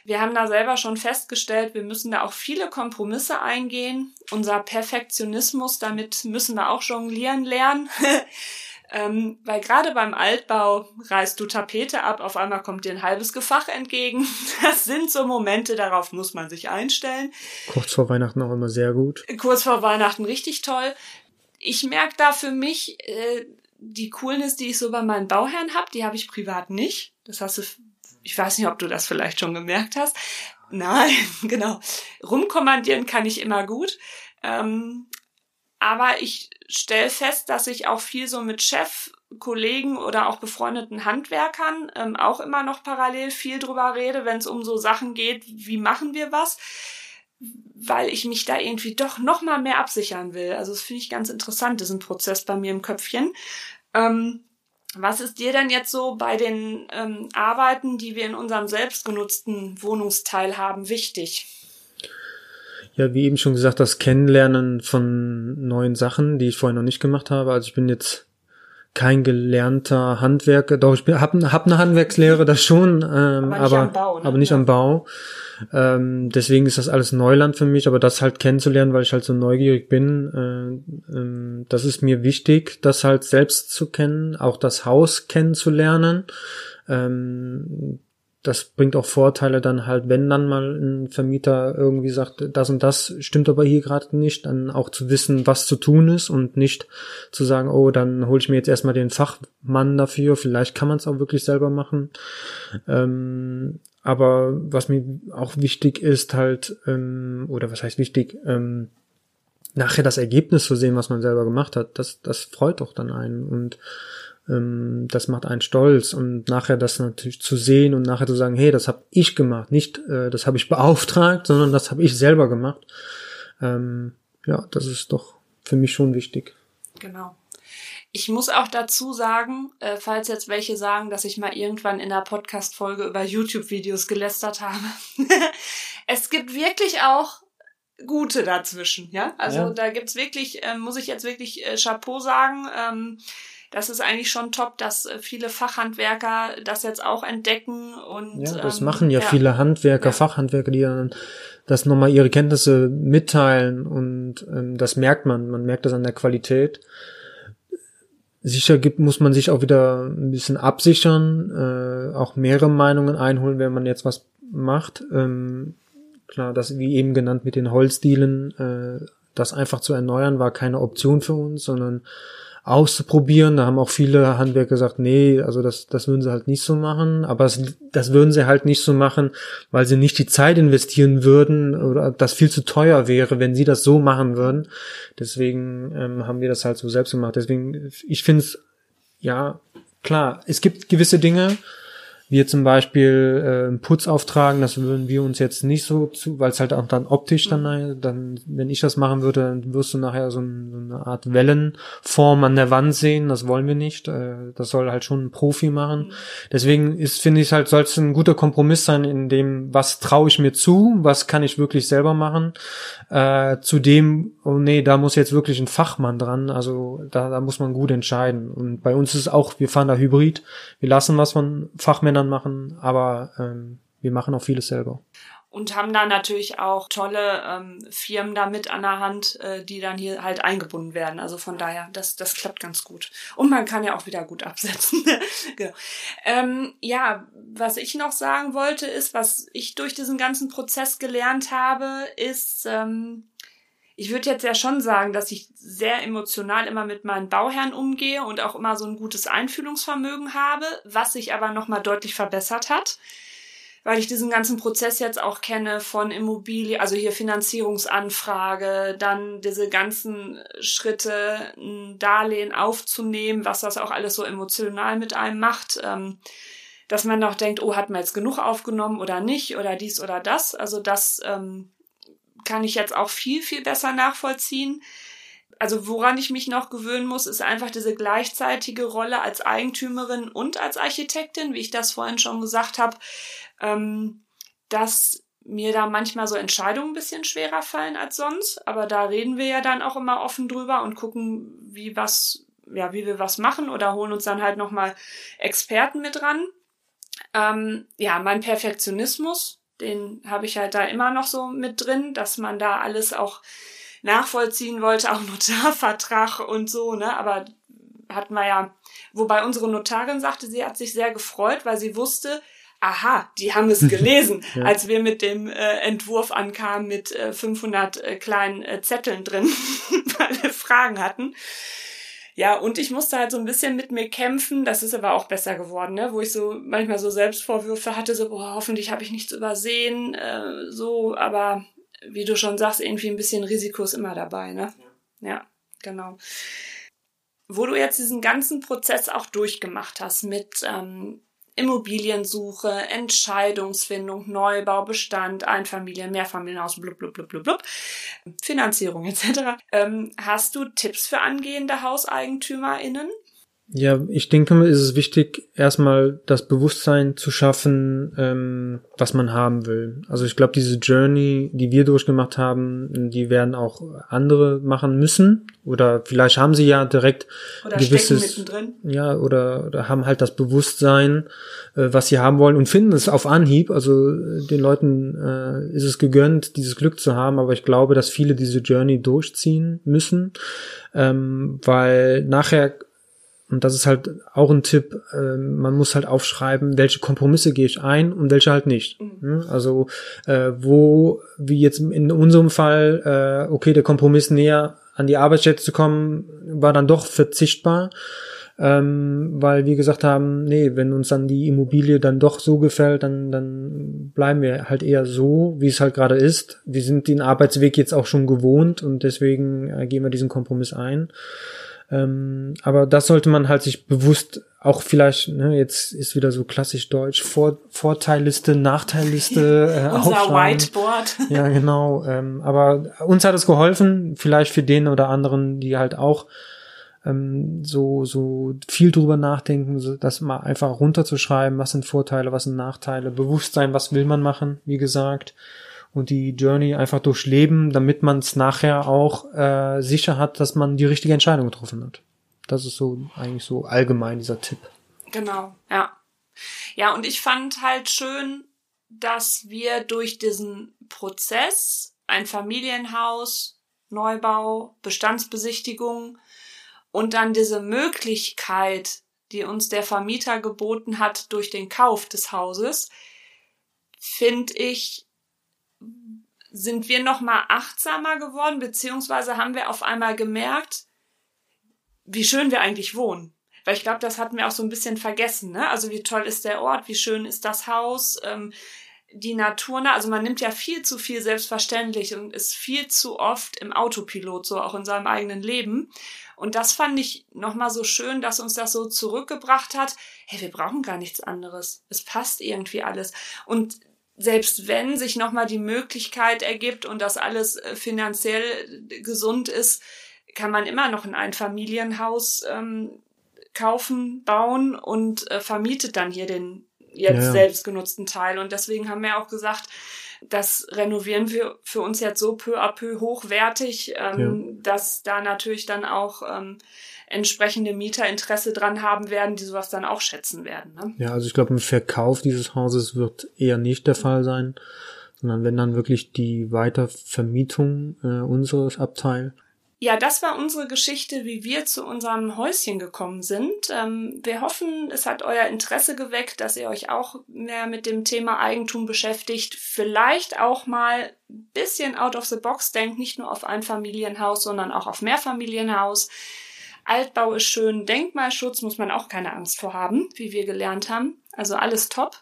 Wir haben da selber schon festgestellt, wir müssen da auch viele Kompromisse eingehen. Unser Perfektionismus, damit müssen wir auch jonglieren lernen. <laughs> Ähm, weil gerade beim Altbau reißt du Tapete ab, auf einmal kommt dir ein halbes Gefach entgegen. <laughs> Das sind so Momente, darauf muss man sich einstellen. Kurz vor Weihnachten auch immer sehr gut. Kurz vor Weihnachten richtig toll. Ich merke da für mich äh, die Coolness, die ich so bei meinen Bauherren habe, die habe ich privat nicht. Das hast du, ich weiß nicht, ob du das vielleicht schon gemerkt hast. Nein, <laughs> genau. Rumkommandieren kann ich immer gut. Ähm, aber ich stelle fest, dass ich auch viel so mit Chef, Kollegen oder auch befreundeten Handwerkern ähm, auch immer noch parallel viel drüber rede, wenn es um so Sachen geht, wie machen wir was, weil ich mich da irgendwie doch noch mal mehr absichern will. Also das finde ich ganz interessant, ein Prozess bei mir im Köpfchen. Ähm, was ist dir denn jetzt so bei den ähm, Arbeiten, die wir in unserem selbstgenutzten Wohnungsteil haben, wichtig? Ja, wie eben schon gesagt, das Kennenlernen von neuen Sachen, die ich vorher noch nicht gemacht habe. Also ich bin jetzt kein gelernter Handwerker, doch ich habe hab eine Handwerkslehre, das schon, ähm, aber, nicht aber, Bau, ne? aber nicht ja. am Bau. Ähm, deswegen ist das alles Neuland für mich, aber das halt kennenzulernen, weil ich halt so neugierig bin, äh, ähm, das ist mir wichtig, das halt selbst zu kennen, auch das Haus kennenzulernen. Ähm, das bringt auch Vorteile dann halt, wenn dann mal ein Vermieter irgendwie sagt, das und das stimmt aber hier gerade nicht, dann auch zu wissen, was zu tun ist und nicht zu sagen, oh, dann hole ich mir jetzt erstmal den Fachmann dafür, vielleicht kann man es auch wirklich selber machen. Ähm, aber was mir auch wichtig ist halt, ähm, oder was heißt wichtig, ähm, nachher das Ergebnis zu sehen, was man selber gemacht hat, das, das freut doch dann einen und ähm, das macht einen stolz und nachher das natürlich zu sehen und nachher zu sagen, hey, das habe ich gemacht, nicht äh, das habe ich <laughs> beauftragt, sondern das habe ich selber gemacht. Ähm, ja, das ist doch für mich schon wichtig. Genau. Ich muss auch dazu sagen, äh, falls jetzt welche sagen, dass ich mal irgendwann in der Podcast-Folge über YouTube-Videos gelästert habe. <laughs> es gibt wirklich auch gute dazwischen, ja. Also ja. da gibt's wirklich, äh, muss ich jetzt wirklich äh, Chapeau sagen. Ähm, das ist eigentlich schon top, dass äh, viele Fachhandwerker das jetzt auch entdecken und ja, das ähm, machen ja, ja, viele Handwerker, ja. Fachhandwerker, die dann das nochmal ihre Kenntnisse mitteilen und ähm, das merkt man, man merkt das an der Qualität. Sicher gibt, muss man sich auch wieder ein bisschen absichern, äh, auch mehrere Meinungen einholen, wenn man jetzt was macht. Ähm, klar, das wie eben genannt mit den Holzdielen, äh, das einfach zu erneuern war keine Option für uns, sondern auszuprobieren. Da haben auch viele Handwerker gesagt, nee, also das, das würden sie halt nicht so machen. Aber es, das würden sie halt nicht so machen, weil sie nicht die Zeit investieren würden oder das viel zu teuer wäre, wenn sie das so machen würden. Deswegen ähm, haben wir das halt so selbst gemacht. Deswegen, ich finde es, ja, klar, es gibt gewisse Dinge, wir zum Beispiel äh, Putz auftragen, das würden wir uns jetzt nicht so zu, weil es halt auch dann optisch dann, mhm. dann, wenn ich das machen würde, dann wirst du nachher so, ein, so eine Art Wellenform an der Wand sehen. Das wollen wir nicht. Äh, das soll halt schon ein Profi machen. Mhm. Deswegen ist, finde ich halt, soll es ein guter Kompromiss sein, in dem, was traue ich mir zu, was kann ich wirklich selber machen, äh, zu dem, oh nee, da muss jetzt wirklich ein Fachmann dran. Also da, da muss man gut entscheiden. Und bei uns ist es auch, wir fahren da Hybrid. Wir lassen was von Fachmännern machen, aber ähm, wir machen auch vieles selber. Und haben da natürlich auch tolle ähm, Firmen da mit an der Hand, äh, die dann hier halt eingebunden werden. Also von daher, das, das klappt ganz gut. Und man kann ja auch wieder gut absetzen. <laughs> genau. ähm, ja, was ich noch sagen wollte, ist, was ich durch diesen ganzen Prozess gelernt habe, ist, ähm, ich würde jetzt ja schon sagen, dass ich sehr emotional immer mit meinen Bauherren umgehe und auch immer so ein gutes Einfühlungsvermögen habe, was sich aber nochmal deutlich verbessert hat, weil ich diesen ganzen Prozess jetzt auch kenne von Immobilie, also hier Finanzierungsanfrage, dann diese ganzen Schritte, ein Darlehen aufzunehmen, was das auch alles so emotional mit einem macht. Ähm, dass man noch denkt, oh, hat man jetzt genug aufgenommen oder nicht oder dies oder das. Also das ähm, kann ich jetzt auch viel, viel besser nachvollziehen. Also woran ich mich noch gewöhnen muss, ist einfach diese gleichzeitige Rolle als Eigentümerin und als Architektin, wie ich das vorhin schon gesagt habe, ähm, dass mir da manchmal so Entscheidungen ein bisschen schwerer fallen als sonst. Aber da reden wir ja dann auch immer offen drüber und gucken, wie was, ja, wie wir was machen oder holen uns dann halt nochmal Experten mit ran. Ähm, ja, mein Perfektionismus, den habe ich halt da immer noch so mit drin, dass man da alles auch nachvollziehen wollte, <laughs> auch Notarvertrag und so, ne? Aber hatten wir ja, wobei unsere Notarin sagte, sie hat sich sehr gefreut, weil sie wusste, aha, die haben es <laughs> gelesen, ja. als wir mit dem äh, Entwurf ankamen mit äh, 500 äh, kleinen äh, Zetteln drin, <laughs> weil wir Fragen hatten. Ja, und ich musste halt so ein bisschen mit mir kämpfen. Das ist aber auch besser geworden, ne? wo ich so manchmal so Selbstvorwürfe hatte, so, boah, hoffentlich habe ich nichts übersehen, äh, so, aber wie du schon sagst, irgendwie ein bisschen Risiko ist immer dabei, ne? Ja, ja genau. Wo du jetzt diesen ganzen Prozess auch durchgemacht hast mit ähm, Immobiliensuche, Entscheidungsfindung, Neubau, Bestand, Einfamilien, Mehrfamilienhaus, blub, blub, blub, blub, blub, Finanzierung etc. Ähm, hast du Tipps für angehende HauseigentümerInnen? Ja, ich denke, es ist wichtig, erstmal das Bewusstsein zu schaffen, ähm, was man haben will. Also ich glaube, diese Journey, die wir durchgemacht haben, die werden auch andere machen müssen. Oder vielleicht haben sie ja direkt oder gewisses, ja, oder, oder haben halt das Bewusstsein, äh, was sie haben wollen und finden es auf Anhieb. Also äh, den Leuten äh, ist es gegönnt, dieses Glück zu haben, aber ich glaube, dass viele diese Journey durchziehen müssen, ähm, weil nachher und das ist halt auch ein Tipp, äh, man muss halt aufschreiben, welche Kompromisse gehe ich ein und welche halt nicht. Mhm. Also äh, wo, wie jetzt in unserem Fall, äh, okay, der Kompromiss näher an die Arbeitsstätte zu kommen, war dann doch verzichtbar. Ähm, weil wir gesagt haben, nee, wenn uns dann die Immobilie dann doch so gefällt, dann, dann bleiben wir halt eher so, wie es halt gerade ist. Wir sind den Arbeitsweg jetzt auch schon gewohnt und deswegen äh, gehen wir diesen Kompromiss ein. Ähm, aber das sollte man halt sich bewusst auch vielleicht, ne, jetzt ist wieder so klassisch deutsch, Vor Vorteilliste, Nachteilliste <laughs> äh, Unser. Whiteboard. ja, genau. Ähm, aber uns hat es geholfen, vielleicht für den oder anderen, die halt auch ähm, so, so viel drüber nachdenken, so, das mal einfach runterzuschreiben, was sind Vorteile, was sind Nachteile, Bewusstsein, was will man machen, wie gesagt und die Journey einfach durchleben, damit man es nachher auch äh, sicher hat, dass man die richtige Entscheidung getroffen hat. Das ist so eigentlich so allgemein dieser Tipp. Genau, ja. Ja, und ich fand halt schön, dass wir durch diesen Prozess ein Familienhaus, Neubau, Bestandsbesichtigung und dann diese Möglichkeit, die uns der Vermieter geboten hat durch den Kauf des Hauses, finde ich sind wir noch mal achtsamer geworden, beziehungsweise haben wir auf einmal gemerkt, wie schön wir eigentlich wohnen. Weil ich glaube, das hatten wir auch so ein bisschen vergessen. Ne? Also wie toll ist der Ort, wie schön ist das Haus, ähm, die Natur. Ne? Also man nimmt ja viel zu viel selbstverständlich und ist viel zu oft im Autopilot, so auch in seinem eigenen Leben. Und das fand ich nochmal so schön, dass uns das so zurückgebracht hat. Hey, wir brauchen gar nichts anderes. Es passt irgendwie alles. Und selbst wenn sich nochmal die Möglichkeit ergibt und das alles äh, finanziell gesund ist, kann man immer noch ein Einfamilienhaus ähm, kaufen, bauen und äh, vermietet dann hier den jetzt ja. selbst genutzten Teil. Und deswegen haben wir auch gesagt, das renovieren wir für uns jetzt so peu à peu hochwertig, ähm, ja. dass da natürlich dann auch ähm, entsprechende Mieter Interesse dran haben werden, die sowas dann auch schätzen werden. Ne? Ja, also ich glaube, ein Verkauf dieses Hauses wird eher nicht der Fall sein, sondern wenn dann wirklich die Weitervermietung äh, unseres Abteil ja, das war unsere Geschichte, wie wir zu unserem Häuschen gekommen sind. Ähm, wir hoffen, es hat euer Interesse geweckt, dass ihr euch auch mehr mit dem Thema Eigentum beschäftigt. Vielleicht auch mal ein bisschen out of the box denkt, nicht nur auf ein Familienhaus, sondern auch auf Mehrfamilienhaus. Altbau ist schön, Denkmalschutz muss man auch keine Angst vor haben, wie wir gelernt haben. Also alles top.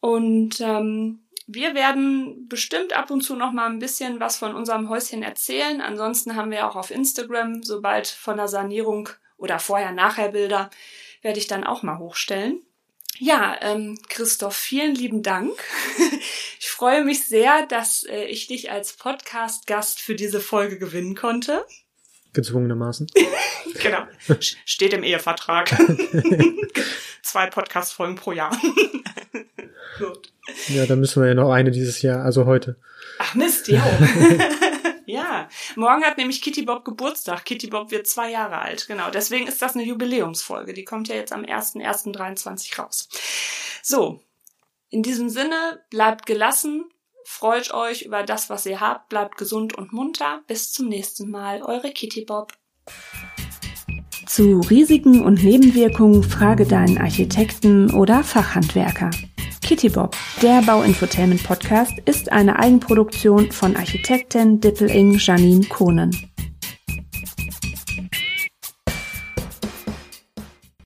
Und ähm, wir werden bestimmt ab und zu noch mal ein bisschen was von unserem Häuschen erzählen. Ansonsten haben wir auch auf Instagram, sobald von der Sanierung oder vorher-nachher Bilder, werde ich dann auch mal hochstellen. Ja, ähm, Christoph, vielen lieben Dank. <laughs> ich freue mich sehr, dass äh, ich dich als Podcast-Gast für diese Folge gewinnen konnte. Gezwungenermaßen. <laughs> genau. <laughs> Steht im Ehevertrag. <laughs> Zwei Podcast-Folgen pro Jahr. Gut. Ja, dann müssen wir ja noch eine dieses Jahr, also heute. Ach Mist, ja. ja. Morgen hat nämlich Kitty Bob Geburtstag. Kitty Bob wird zwei Jahre alt. Genau. Deswegen ist das eine Jubiläumsfolge. Die kommt ja jetzt am 1.1.23 raus. So. In diesem Sinne, bleibt gelassen, freut euch über das, was ihr habt, bleibt gesund und munter. Bis zum nächsten Mal. Eure Kitty Bob. Zu Risiken und Nebenwirkungen frage deinen Architekten oder Fachhandwerker. Kitty Bob, der Bauinfotainment Podcast, ist eine Eigenproduktion von Architektin Dippeling Janine Kohnen.